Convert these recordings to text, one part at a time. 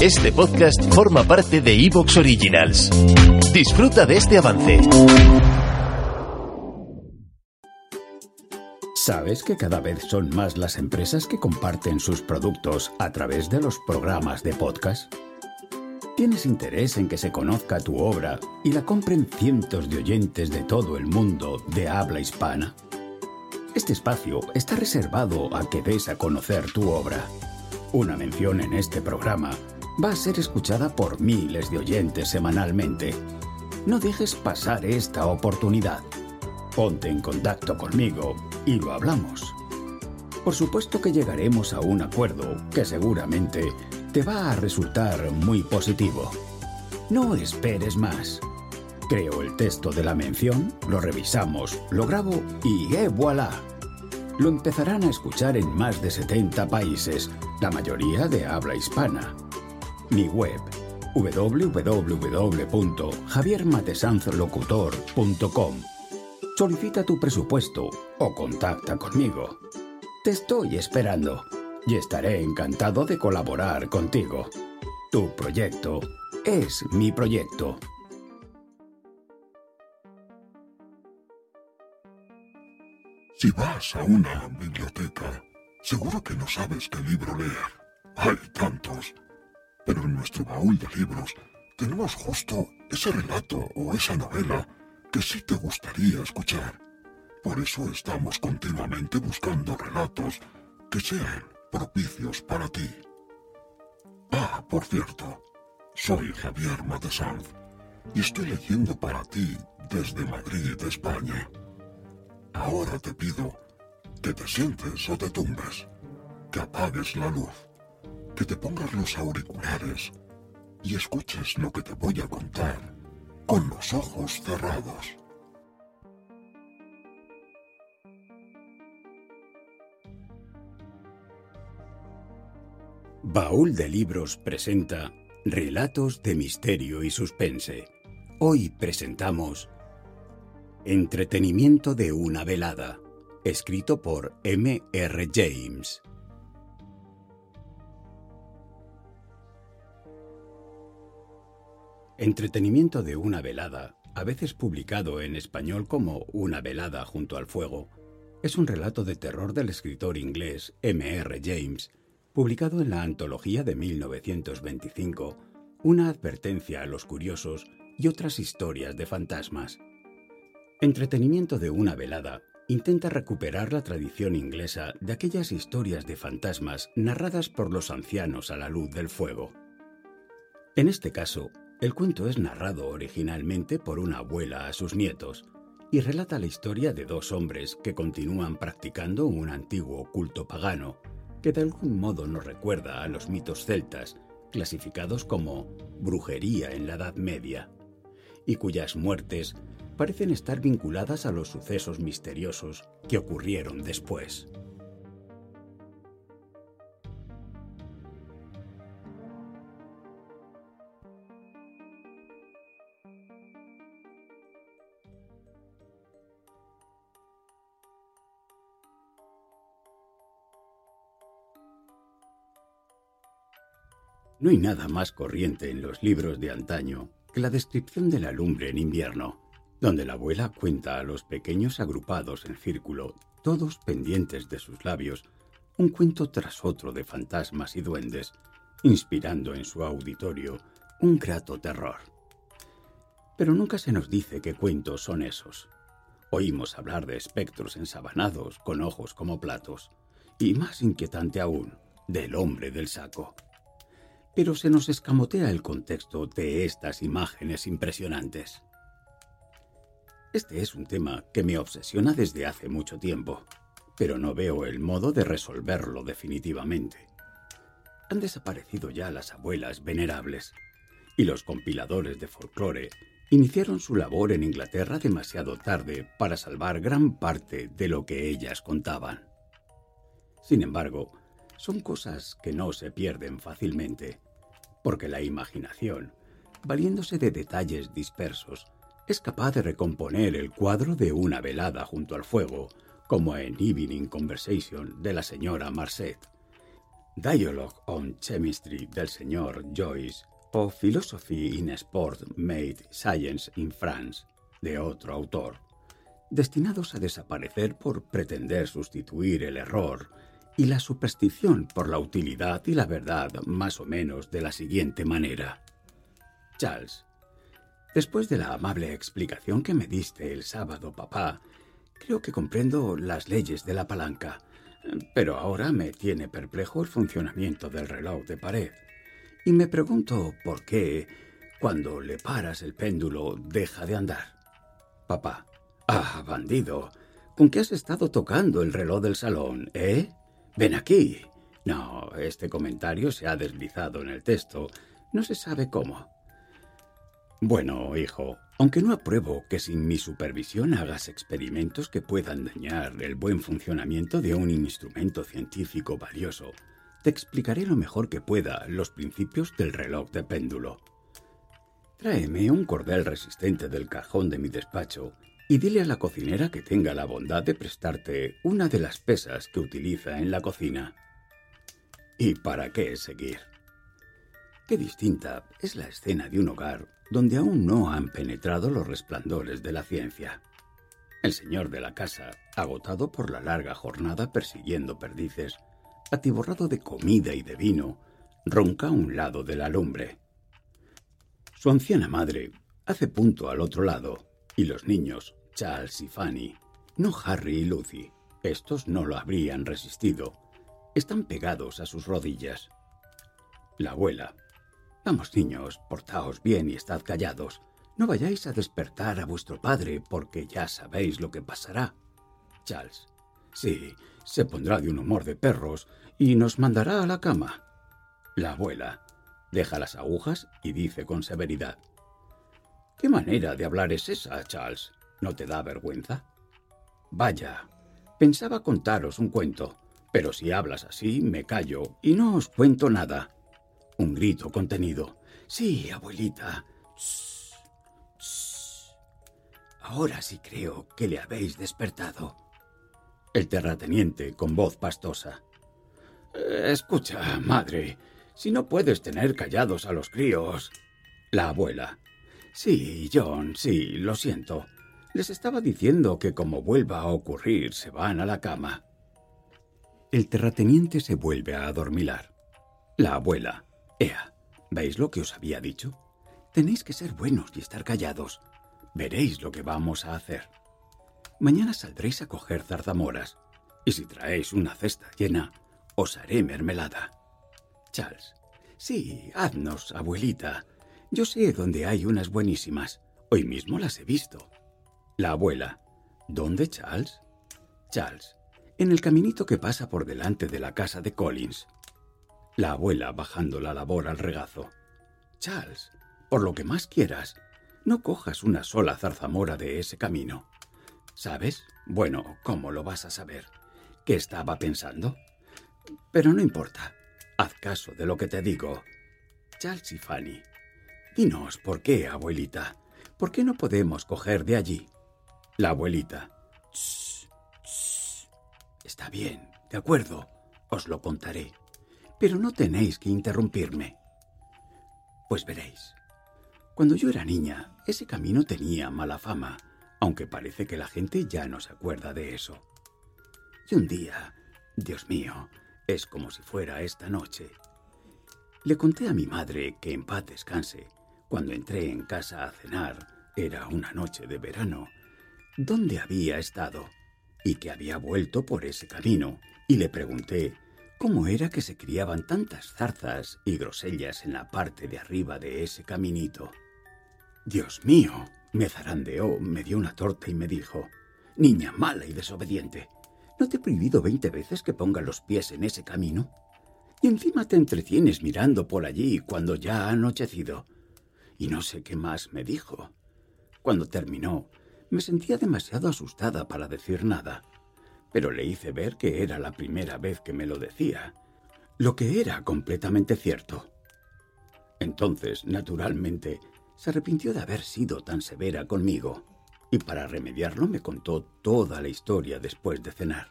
Este podcast forma parte de Evox Originals. Disfruta de este avance. ¿Sabes que cada vez son más las empresas que comparten sus productos a través de los programas de podcast? ¿Tienes interés en que se conozca tu obra y la compren cientos de oyentes de todo el mundo de habla hispana? Este espacio está reservado a que des a conocer tu obra. Una mención en este programa va a ser escuchada por miles de oyentes semanalmente. No dejes pasar esta oportunidad. Ponte en contacto conmigo y lo hablamos. Por supuesto que llegaremos a un acuerdo que seguramente te va a resultar muy positivo. No esperes más. Creo el texto de la mención, lo revisamos, lo grabo y ¡eh voilà! Lo empezarán a escuchar en más de 70 países, la mayoría de habla hispana. Mi web www.javiermatesanzlocutor.com Solicita tu presupuesto o contacta conmigo. Te estoy esperando y estaré encantado de colaborar contigo. Tu proyecto es mi proyecto. Si vas a una biblioteca, seguro que no sabes qué libro leer. Hay tantos. Pero en nuestro baúl de libros tenemos justo ese relato o esa novela que sí te gustaría escuchar. Por eso estamos continuamente buscando relatos que sean propicios para ti. Ah, por cierto, soy Javier Matesanz y estoy leyendo para ti desde Madrid, España. Ahora te pido que te sientes o te tumbes, que apagues la luz, que te pongas los auriculares y escuches lo que te voy a contar con los ojos cerrados. Baúl de Libros presenta Relatos de Misterio y Suspense. Hoy presentamos Entretenimiento de una velada, escrito por M. R. James. Entretenimiento de una velada, a veces publicado en español como Una velada junto al fuego, es un relato de terror del escritor inglés M. R. James, publicado en la antología de 1925, Una advertencia a los curiosos y otras historias de fantasmas. Entretenimiento de una velada intenta recuperar la tradición inglesa de aquellas historias de fantasmas narradas por los ancianos a la luz del fuego. En este caso, el cuento es narrado originalmente por una abuela a sus nietos y relata la historia de dos hombres que continúan practicando un antiguo culto pagano que de algún modo nos recuerda a los mitos celtas, clasificados como brujería en la Edad Media, y cuyas muertes parecen estar vinculadas a los sucesos misteriosos que ocurrieron después. No hay nada más corriente en los libros de antaño que la descripción de la lumbre en invierno, donde la abuela cuenta a los pequeños agrupados en círculo, todos pendientes de sus labios, un cuento tras otro de fantasmas y duendes, inspirando en su auditorio un grato terror. Pero nunca se nos dice qué cuentos son esos. Oímos hablar de espectros ensabanados con ojos como platos, y más inquietante aún, del hombre del saco pero se nos escamotea el contexto de estas imágenes impresionantes. Este es un tema que me obsesiona desde hace mucho tiempo, pero no veo el modo de resolverlo definitivamente. han desaparecido ya las abuelas venerables, y los compiladores de folclore iniciaron su labor en Inglaterra demasiado tarde para salvar gran parte de lo que ellas contaban. Sin embargo, son cosas que no se pierden fácilmente, porque la imaginación, valiéndose de detalles dispersos, es capaz de recomponer el cuadro de una velada junto al fuego, como en Evening Conversation de la señora Marcet, Dialogue on Chemistry del señor Joyce o Philosophy in Sport Made Science in France de otro autor, destinados a desaparecer por pretender sustituir el error y la superstición por la utilidad y la verdad más o menos de la siguiente manera. Charles, después de la amable explicación que me diste el sábado, papá, creo que comprendo las leyes de la palanca, pero ahora me tiene perplejo el funcionamiento del reloj de pared. Y me pregunto por qué, cuando le paras el péndulo, deja de andar. Papá. Ah, bandido. ¿Con qué has estado tocando el reloj del salón, eh? Ven aquí. No, este comentario se ha deslizado en el texto. No se sabe cómo. Bueno, hijo, aunque no apruebo que sin mi supervisión hagas experimentos que puedan dañar el buen funcionamiento de un instrumento científico valioso, te explicaré lo mejor que pueda los principios del reloj de péndulo. Tráeme un cordel resistente del cajón de mi despacho y dile a la cocinera que tenga la bondad de prestarte una de las pesas que utiliza en la cocina. ¿Y para qué seguir? Qué distinta es la escena de un hogar donde aún no han penetrado los resplandores de la ciencia. El señor de la casa, agotado por la larga jornada persiguiendo perdices, atiborrado de comida y de vino, ronca a un lado de la lumbre. Su anciana madre hace punto al otro lado, y los niños, Charles y Fanny, no Harry y Lucy, estos no lo habrían resistido, están pegados a sus rodillas. La abuela. Vamos, niños, portaos bien y estad callados. No vayáis a despertar a vuestro padre, porque ya sabéis lo que pasará. Charles. Sí, se pondrá de un humor de perros y nos mandará a la cama. La abuela deja las agujas y dice con severidad. ¿Qué manera de hablar es esa, Charles? ¿No te da vergüenza? Vaya, pensaba contaros un cuento, pero si hablas así, me callo y no os cuento nada. Un grito contenido. Sí, abuelita. Ahora sí creo que le habéis despertado. El terrateniente con voz pastosa. Escucha, madre, si no puedes tener callados a los críos. La abuela. Sí, John, sí, lo siento. Les estaba diciendo que como vuelva a ocurrir, se van a la cama. El terrateniente se vuelve a adormilar. La abuela. Ea, ¿veis lo que os había dicho? Tenéis que ser buenos y estar callados. Veréis lo que vamos a hacer. Mañana saldréis a coger zarzamoras, y si traéis una cesta llena, os haré mermelada. Charles. Sí, haznos, abuelita. Yo sé dónde hay unas buenísimas. Hoy mismo las he visto. La abuela. ¿Dónde, Charles? Charles. En el caminito que pasa por delante de la casa de Collins. La abuela bajando la labor al regazo. Charles, por lo que más quieras, no cojas una sola zarzamora de ese camino. ¿Sabes? Bueno, ¿cómo lo vas a saber? ¿Qué estaba pensando? Pero no importa. Haz caso de lo que te digo. Charles y Fanny. Dinos, ¿por qué, abuelita? ¿Por qué no podemos coger de allí? La abuelita. Está bien, de acuerdo. Os lo contaré. Pero no tenéis que interrumpirme. Pues veréis. Cuando yo era niña, ese camino tenía mala fama aunque parece que la gente ya no se acuerda de eso. Y un día, Dios mío, es como si fuera esta noche. Le conté a mi madre que en paz descanse, cuando entré en casa a cenar, era una noche de verano, dónde había estado y que había vuelto por ese camino, y le pregunté cómo era que se criaban tantas zarzas y grosellas en la parte de arriba de ese caminito. Dios mío, me zarandeó, me dio una torta y me dijo, Niña mala y desobediente, ¿no te he prohibido veinte veces que ponga los pies en ese camino? Y encima te entretienes mirando por allí cuando ya ha anochecido. Y no sé qué más me dijo. Cuando terminó, me sentía demasiado asustada para decir nada, pero le hice ver que era la primera vez que me lo decía, lo que era completamente cierto. Entonces, naturalmente, se arrepintió de haber sido tan severa conmigo, y para remediarlo me contó toda la historia después de cenar.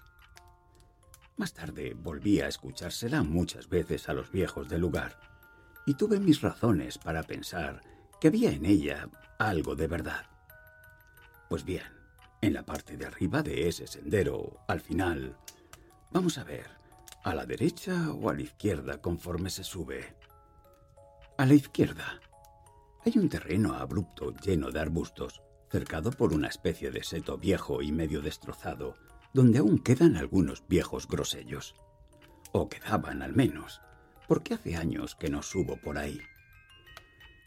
Más tarde volví a escuchársela muchas veces a los viejos del lugar, y tuve mis razones para pensar que había en ella algo de verdad. Pues bien, en la parte de arriba de ese sendero, al final, vamos a ver, ¿a la derecha o a la izquierda conforme se sube? A la izquierda. Hay un terreno abrupto lleno de arbustos, cercado por una especie de seto viejo y medio destrozado, donde aún quedan algunos viejos grosellos. O quedaban al menos, porque hace años que no subo por ahí.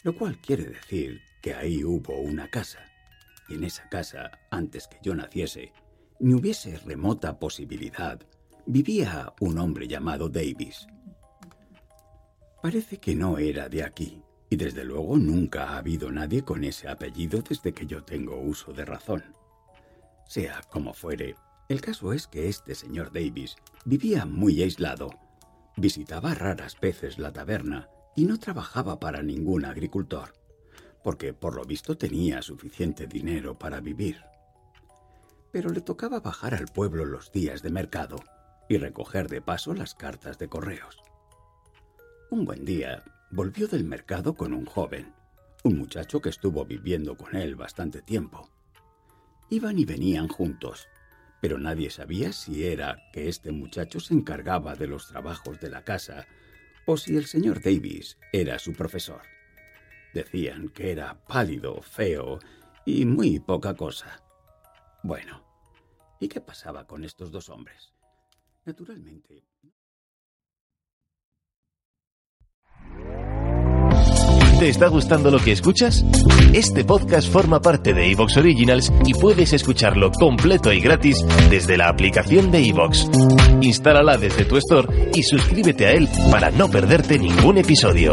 Lo cual quiere decir que ahí hubo una casa en esa casa, antes que yo naciese, ni hubiese remota posibilidad, vivía un hombre llamado Davis. Parece que no era de aquí, y desde luego nunca ha habido nadie con ese apellido desde que yo tengo uso de razón. Sea como fuere, el caso es que este señor Davis vivía muy aislado, visitaba raras veces la taberna y no trabajaba para ningún agricultor porque por lo visto tenía suficiente dinero para vivir. Pero le tocaba bajar al pueblo los días de mercado y recoger de paso las cartas de correos. Un buen día volvió del mercado con un joven, un muchacho que estuvo viviendo con él bastante tiempo. Iban y venían juntos, pero nadie sabía si era que este muchacho se encargaba de los trabajos de la casa o si el señor Davis era su profesor. Decían que era pálido, feo y muy poca cosa. Bueno, ¿y qué pasaba con estos dos hombres? Naturalmente... ¿Te está gustando lo que escuchas? Este podcast forma parte de Evox Originals y puedes escucharlo completo y gratis desde la aplicación de Evox. Instálala desde tu store y suscríbete a él para no perderte ningún episodio.